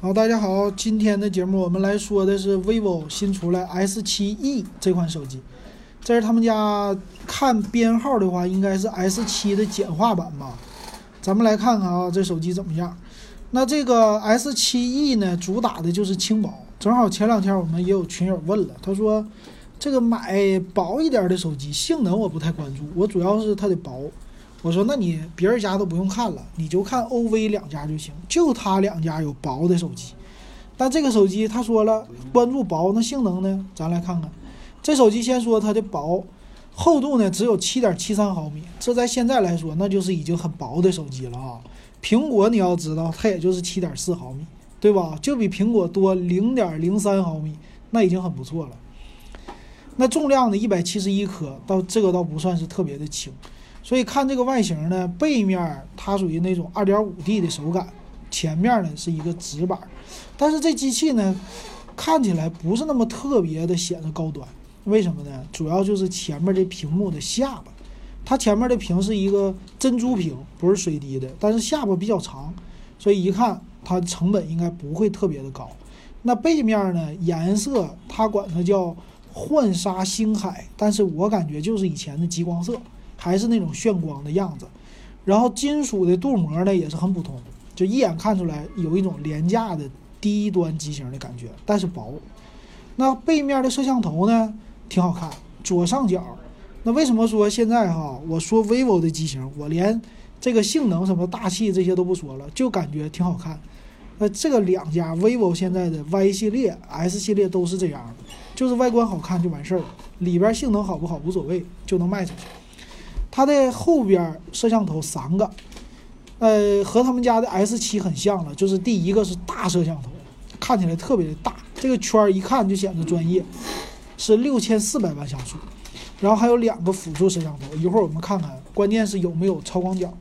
好，大家好，今天的节目我们来说的是 vivo 新出来 S7e 这款手机，这是他们家看编号的话，应该是 S7 的简化版吧。咱们来看看啊，这手机怎么样？那这个 S7e 呢，主打的就是轻薄。正好前两天我们也有群友问了，他说这个买薄一点的手机，性能我不太关注，我主要是它的薄。我说，那你别人家都不用看了，你就看 OV 两家就行，就他两家有薄的手机。但这个手机他说了，关注薄，那性能呢？咱来看看，这手机先说它的薄，厚度呢只有七点七三毫米，这在现在来说那就是已经很薄的手机了啊。苹果你要知道，它也就是七点四毫米，对吧？就比苹果多零点零三毫米，那已经很不错了。那重量呢？一百七十一克，到这个倒不算是特别的轻。所以看这个外形呢，背面它属于那种二点五 D 的手感，前面呢是一个直板，但是这机器呢看起来不是那么特别的显得高端，为什么呢？主要就是前面这屏幕的下巴，它前面的屏是一个珍珠屏，不是水滴的，但是下巴比较长，所以一看它成本应该不会特别的高。那背面呢颜色它管它叫幻沙星海，但是我感觉就是以前的极光色。还是那种炫光的样子，然后金属的镀膜呢也是很普通，就一眼看出来有一种廉价的低端机型的感觉，但是薄。那背面的摄像头呢挺好看，左上角。那为什么说现在哈，我说 vivo 的机型，我连这个性能什么大气这些都不说了，就感觉挺好看。那这个两家 vivo 现在的 Y 系列、S 系列都是这样的，就是外观好看就完事儿了，里边性能好不好无所谓，就能卖出去。它的后边摄像头三个，呃，和他们家的 S7 很像了，就是第一个是大摄像头，看起来特别的大，这个圈儿一看就显得专业，是六千四百万像素，然后还有两个辅助摄像头，一会儿我们看看，关键是有没有超广角。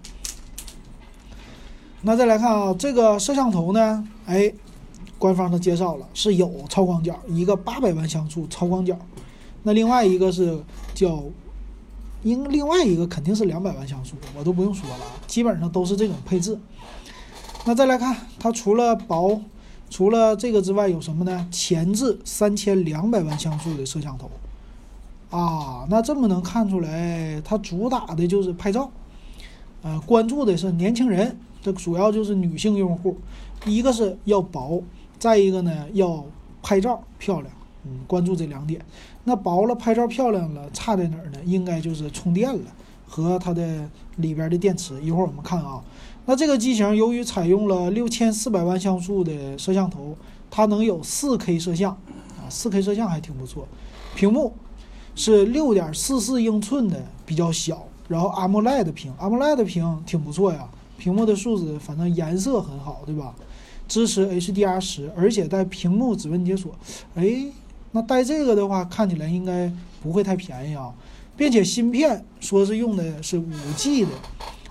那再来看啊，这个摄像头呢，哎，官方的介绍了是有超广角，一个八百万像素超广角，那另外一个是叫。因另外一个肯定是两百万像素，我都不用说了，基本上都是这种配置。那再来看它除了薄，除了这个之外有什么呢？前置三千两百万像素的摄像头啊，那这么能看出来，它主打的就是拍照，呃，关注的是年轻人，这主要就是女性用户。一个是要薄，再一个呢要拍照漂亮。嗯，关注这两点。那薄了，拍照漂亮了，差在哪儿呢？应该就是充电了和它的里边的电池。一会儿我们看啊。那这个机型由于采用了六千四百万像素的摄像头，它能有四 K 摄像啊，四 K 摄像还挺不错。屏幕是六点四四英寸的，比较小。然后 AMOLED 屏，AMOLED 屏挺不错呀。屏幕的素质，反正颜色很好，对吧？支持 HDR 十，而且带屏幕指纹解锁。哎。那带这个的话，看起来应该不会太便宜啊，并且芯片说是用的是五 G 的，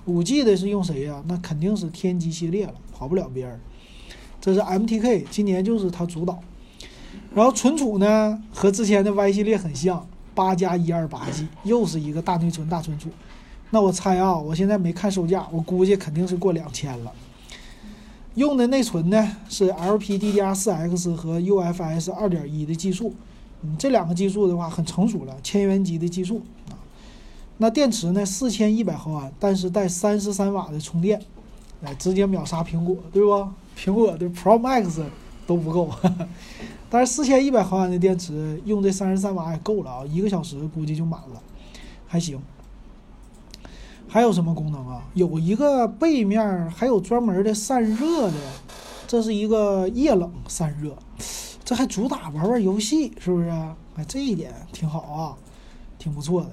五 G 的是用谁呀？那肯定是天玑系列了，跑不了边儿。这是 MTK，今年就是它主导。然后存储呢，和之前的 Y 系列很像，八加一二八 G，又是一个大内存大存储。那我猜啊，我现在没看售价，我估计肯定是过两千了。用的内存呢是 LPDDR4X 和 UFS 2.1的技术，嗯，这两个技术的话很成熟了，千元级的技术啊。那电池呢，四千一百毫安，但是带三十三瓦的充电，哎，直接秒杀苹果，对不？苹果的 Pro Max 都不够，但是四千一百毫安的电池用这三十三瓦也够了啊，一个小时估计就满了，还行。还有什么功能啊？有一个背面还有专门的散热的，这是一个液冷散热，这还主打玩玩游戏，是不是？哎，这一点挺好啊，挺不错的。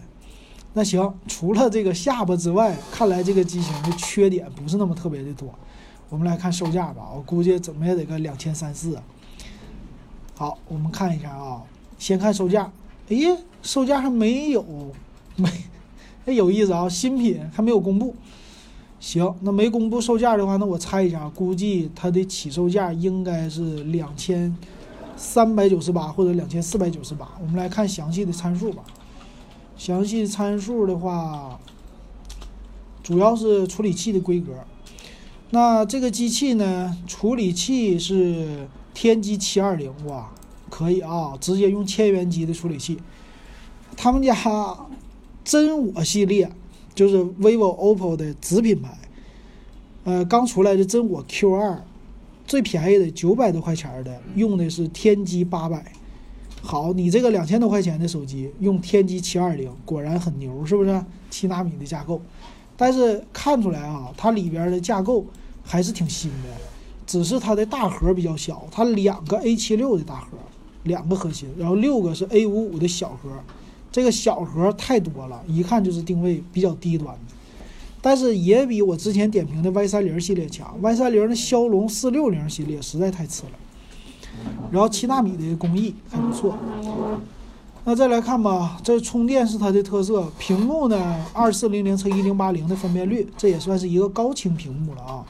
那行，除了这个下巴之外，看来这个机型的缺点不是那么特别的多。我们来看售价吧，我估计怎么也得个两千三四。好，我们看一下啊，先看售价。哎呀，售价还没有没。哎，有意思啊！新品还没有公布，行，那没公布售价的话，那我猜一下，估计它的起售价应该是两千三百九十八或者两千四百九十八。我们来看详细的参数吧。详细参数的话，主要是处理器的规格，那这个机器呢，处理器是天玑七二零，哇，可以啊，直接用千元机的处理器。他们家真我系列就是 vivo、OPPO 的子品牌，呃，刚出来的真我 Q 二，最便宜的九百多块钱的，用的是天玑八百。好，你这个两千多块钱的手机用天玑七二零，果然很牛，是不是？七纳米的架构，但是看出来啊，它里边的架构还是挺新的，只是它的大核比较小，它两个 A 七六的大核，两个核心，然后六个是 A 五五的小核，这个小核太多了，一看就是定位比较低端的，但是也比我之前点评的 Y 三零系列强，Y 三零的骁龙四六零系列实在太次了。然后七纳米的工艺还不错。那再来看吧，这充电是它的特色。屏幕呢，二四零零乘一零八零的分辨率，这也算是一个高清屏幕了啊。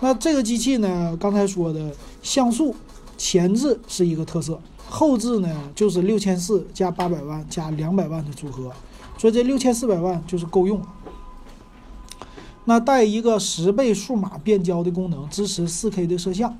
那这个机器呢，刚才说的像素前置是一个特色，后置呢就是六千四加八百万加两百万的组合，所以这六千四百万就是够用了。那带一个十倍数码变焦的功能，支持四 K 的摄像。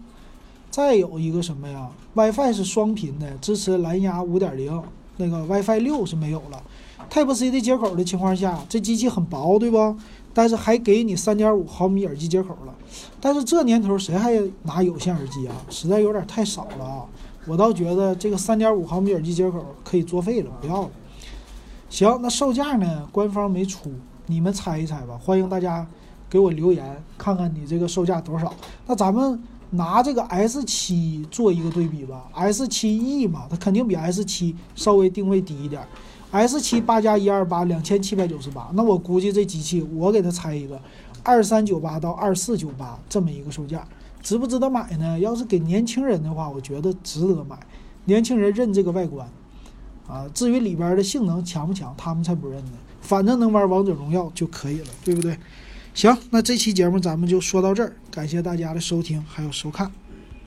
再有一个什么呀？WiFi 是双频的，支持蓝牙五点零，那个 WiFi 六是没有了。Type C 的接口的情况下，这机器很薄，对不？但是还给你三点五毫米耳机接口了。但是这年头谁还拿有线耳机啊？实在有点太少了啊！我倒觉得这个三点五毫米耳机接口可以作废了，不要了。行，那售价呢？官方没出，你们猜一猜吧。欢迎大家给我留言，看看你这个售价多少。那咱们。拿这个 S 七做一个对比吧，S 七 E 嘛，它肯定比 S 七稍微定位低一点。S 七八加一二八两千七百九十八，那我估计这机器我给它猜一个二三九八到二四九八这么一个售价，值不值得买呢？要是给年轻人的话，我觉得值得买。年轻人认这个外观啊，至于里边的性能强不强，他们才不认呢。反正能玩王者荣耀就可以了，对不对？行，那这期节目咱们就说到这儿，感谢大家的收听还有收看。